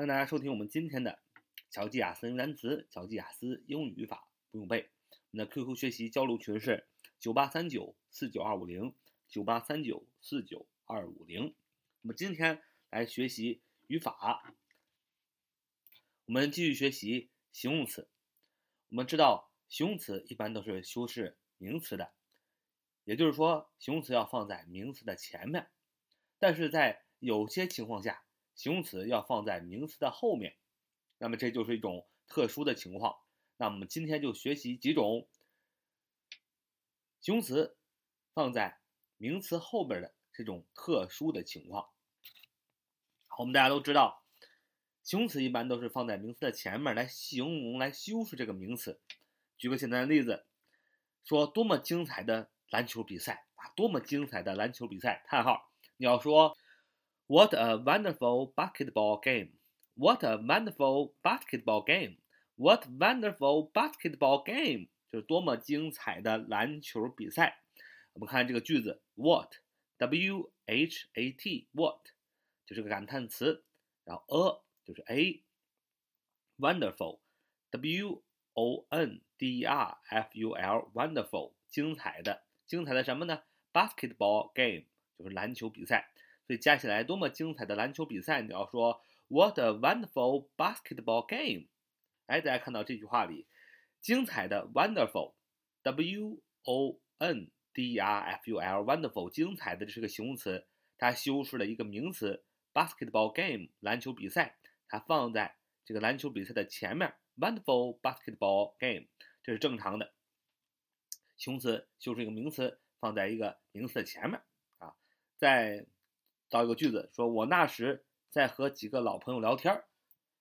欢迎大家收听我们今天的乔记雅思英语单词、乔记雅思英语语法不用背。我们的 QQ 学习交流群是九八三九四九二五零九八三九四九二五零。那么今天来学习语法，我们继续学习形容词。我们知道形容词一般都是修饰名词的，也就是说形容词要放在名词的前面，但是在有些情况下。形容词要放在名词的后面，那么这就是一种特殊的情况。那我们今天就学习几种形容词放在名词后边的这种特殊的情况。好，我们大家都知道，形容词一般都是放在名词的前面来形容、来修饰这个名词。举个简单的例子，说多么精彩的篮球比赛啊！多么精彩的篮球比赛！叹号，你要说。What a wonderful basketball game! What a wonderful basketball game! What wonderful basketball game! 就是多么精彩的篮球比赛。我们看这个句子，What, W-H-A-T, What，就是个感叹词，然后 a 就是 a，wonderful, W-O-N-D-E-R-F-U-L, wonderful，精彩的，精彩的什么呢？Basketball game 就是篮球比赛。 所以加起来多么精彩的篮球比赛！你要说 What a wonderful basketball game！哎，大家看到这句话里，精彩的 wonderful，W O N D R F U L，wonderful，精彩的这是个形容词，它修饰了一个名词 basketball game，篮球比赛，它放在这个篮球比赛的前面，wonderful basketball game，这是正常的。形容词修饰一个名词，放在一个名词的前面啊，在。造一个句子，说我那时在和几个老朋友聊天儿。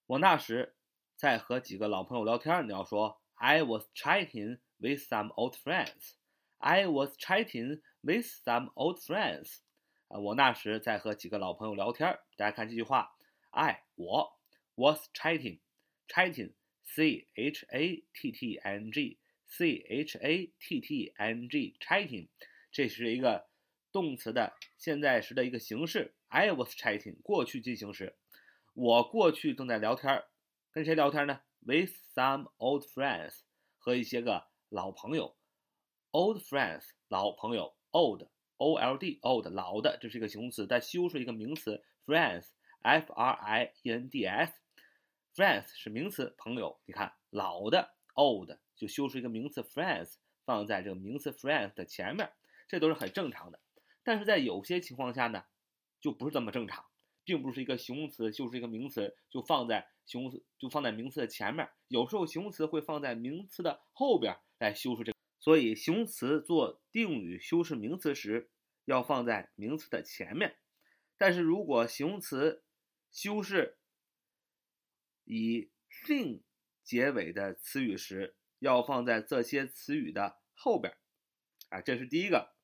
我那时在和几个老朋友聊天儿。你要说 I was chatting with some old friends. I was chatting with some old friends. 啊，我那时在和几个老朋友聊天儿。大家看这句话，I 我 was chatting chatting c h a t t i n g c h a t t i n g chatting，这是一个。动词的现在时的一个形式，I was chatting，过去进行时，我过去正在聊天儿，跟谁聊天呢？With some old friends，和一些个老朋友。Old friends，老朋友，old，O L D，old，老的，这是一个形容词，再修饰一个名词，friends，F R I E N D S，friends 是名词，朋友，你看老的，old 就修饰一个名词，friends 放在这个名词 friends 的前面，这都是很正常的。但是在有些情况下呢，就不是这么正常，并不是一个形容词就是一个名词，就放在形容词就放在名词的前面。有时候形容词会放在名词的后边来修饰这个。所以形容词做定语修饰名词时，要放在名词的前面。但是如果形容词修饰以 thing 结尾的词语时，要放在这些词语的后边。啊，这是第一个。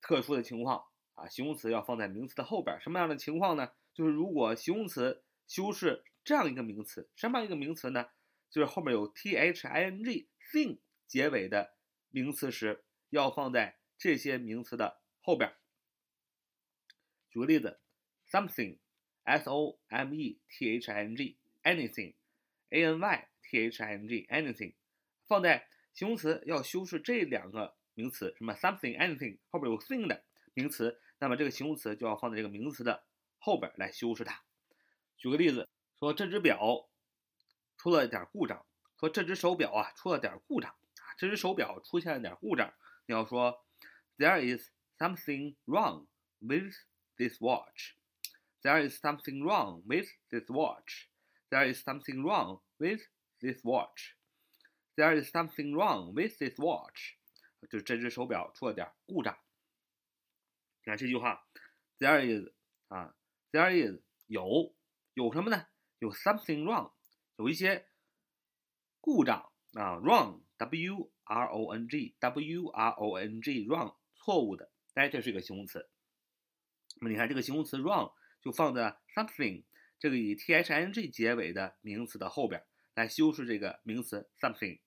特殊的情况啊，形容词要放在名词的后边。什么样的情况呢？就是如果形容词修饰这样一个名词，什么样一个名词呢？就是后面有 t h i n g thing 结尾的名词时，要放在这些名词的后边。举个例子，something s o m e t h i n g，anything a n y t h i n g，anything 放在形容词要修饰这两个。名词什么 something anything 后边有 thing 的名词，那么这个形容词就要放在这个名词的后边来修饰它。举个例子，说这只表出了点故障，说这只手表啊出了点故障啊，这只手表出现了点故障，你要说 there is something wrong with this watch。There is something wrong with this watch. There is something wrong with this watch. There is something wrong with this watch. 就这只手表出了点故障。你看这句话，there is 啊，there is 有有什么呢？有 something wrong，有一些故障啊，wrong，w r o n g，w r o n g，wrong 错误的。哎，这是一个形容词。那么你看这个形容词 wrong 就放在 something 这个以 t h i n g 结尾的名词的后边来修饰这个名词 something。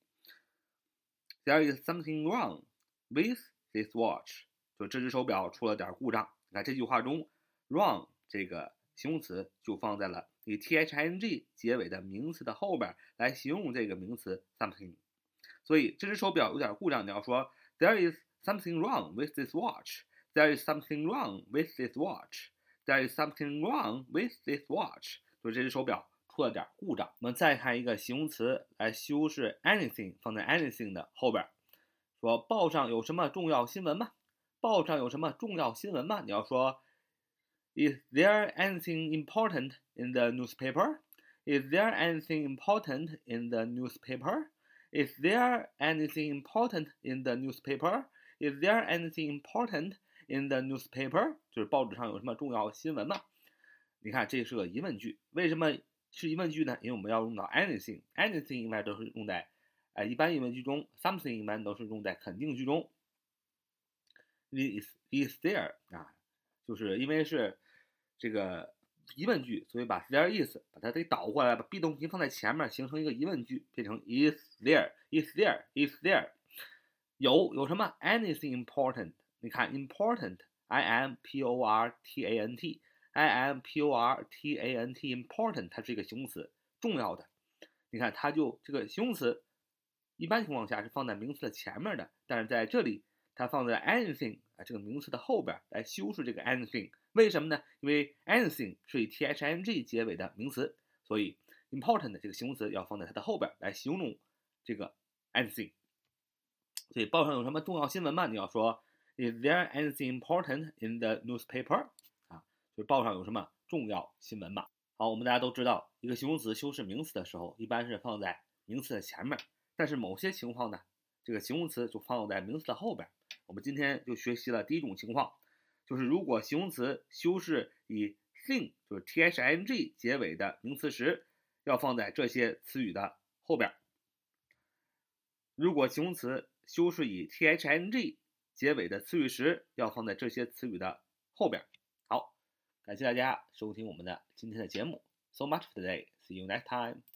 There is something wrong with this watch。就这只手表出了点故障。你看这句话中，wrong 这个形容词就放在了以 t h i n g 结尾的名词的后边来形容这个名词 something。所以这只手表有点故障，你要说 There is something wrong with this watch. There is something wrong with this watch. There is something wrong with this watch. 就是这只手表出了点故障。我们再看一个形容词来修饰 anything，放在 anything 的后边，说报上有什么重要新闻吗？报上有什么重要新闻吗？你要说 Is there anything important in the newspaper? Is there anything important in the newspaper? Is there anything important in the newspaper? Is there anything important in the newspaper? 就是报纸上有什么重要新闻吗？你看，这是个疑问句。为什么 是疑问句呢？因为我们要用到 anything。anything 一般都是用在呃一般疑问句中，something 一般都是用在肯定句中。Is is there 啊？就是因为是这个疑问句，所以把 there is 把它给倒过来，把 be 动词放在前面，形成一个疑问句，变成 is there，is there，is there。有有什么？anything important？你看 important，i m p o r t a n t I'm p o r t a n t，important，它是一个形容词，重要的。你看，它就这个形容词，一般情况下是放在名词的前面的，但是在这里，它放在 anything 啊这个名词的后边来修饰这个 anything。为什么呢？因为 anything 是以 t h i n g 结尾的名词，所以 important 这个形容词要放在它的后边来形容这个 anything。所以报上有什么重要新闻吗？你要说 Is there anything important in the newspaper？就是报上有什么重要新闻吗？好，我们大家都知道，一个形容词修饰名词的时候，一般是放在名词的前面，但是某些情况呢，这个形容词就放在名词的后边。我们今天就学习了第一种情况。就是如果形容词修饰以 thing，就是 t h i n g 结尾的名词时，要放在这些词语的后边；如果形容词修饰以 t h i n g 结尾的词语时，要放在这些词语的后边。感谢大家收听我们的今天的节目。So much for today. See you next time.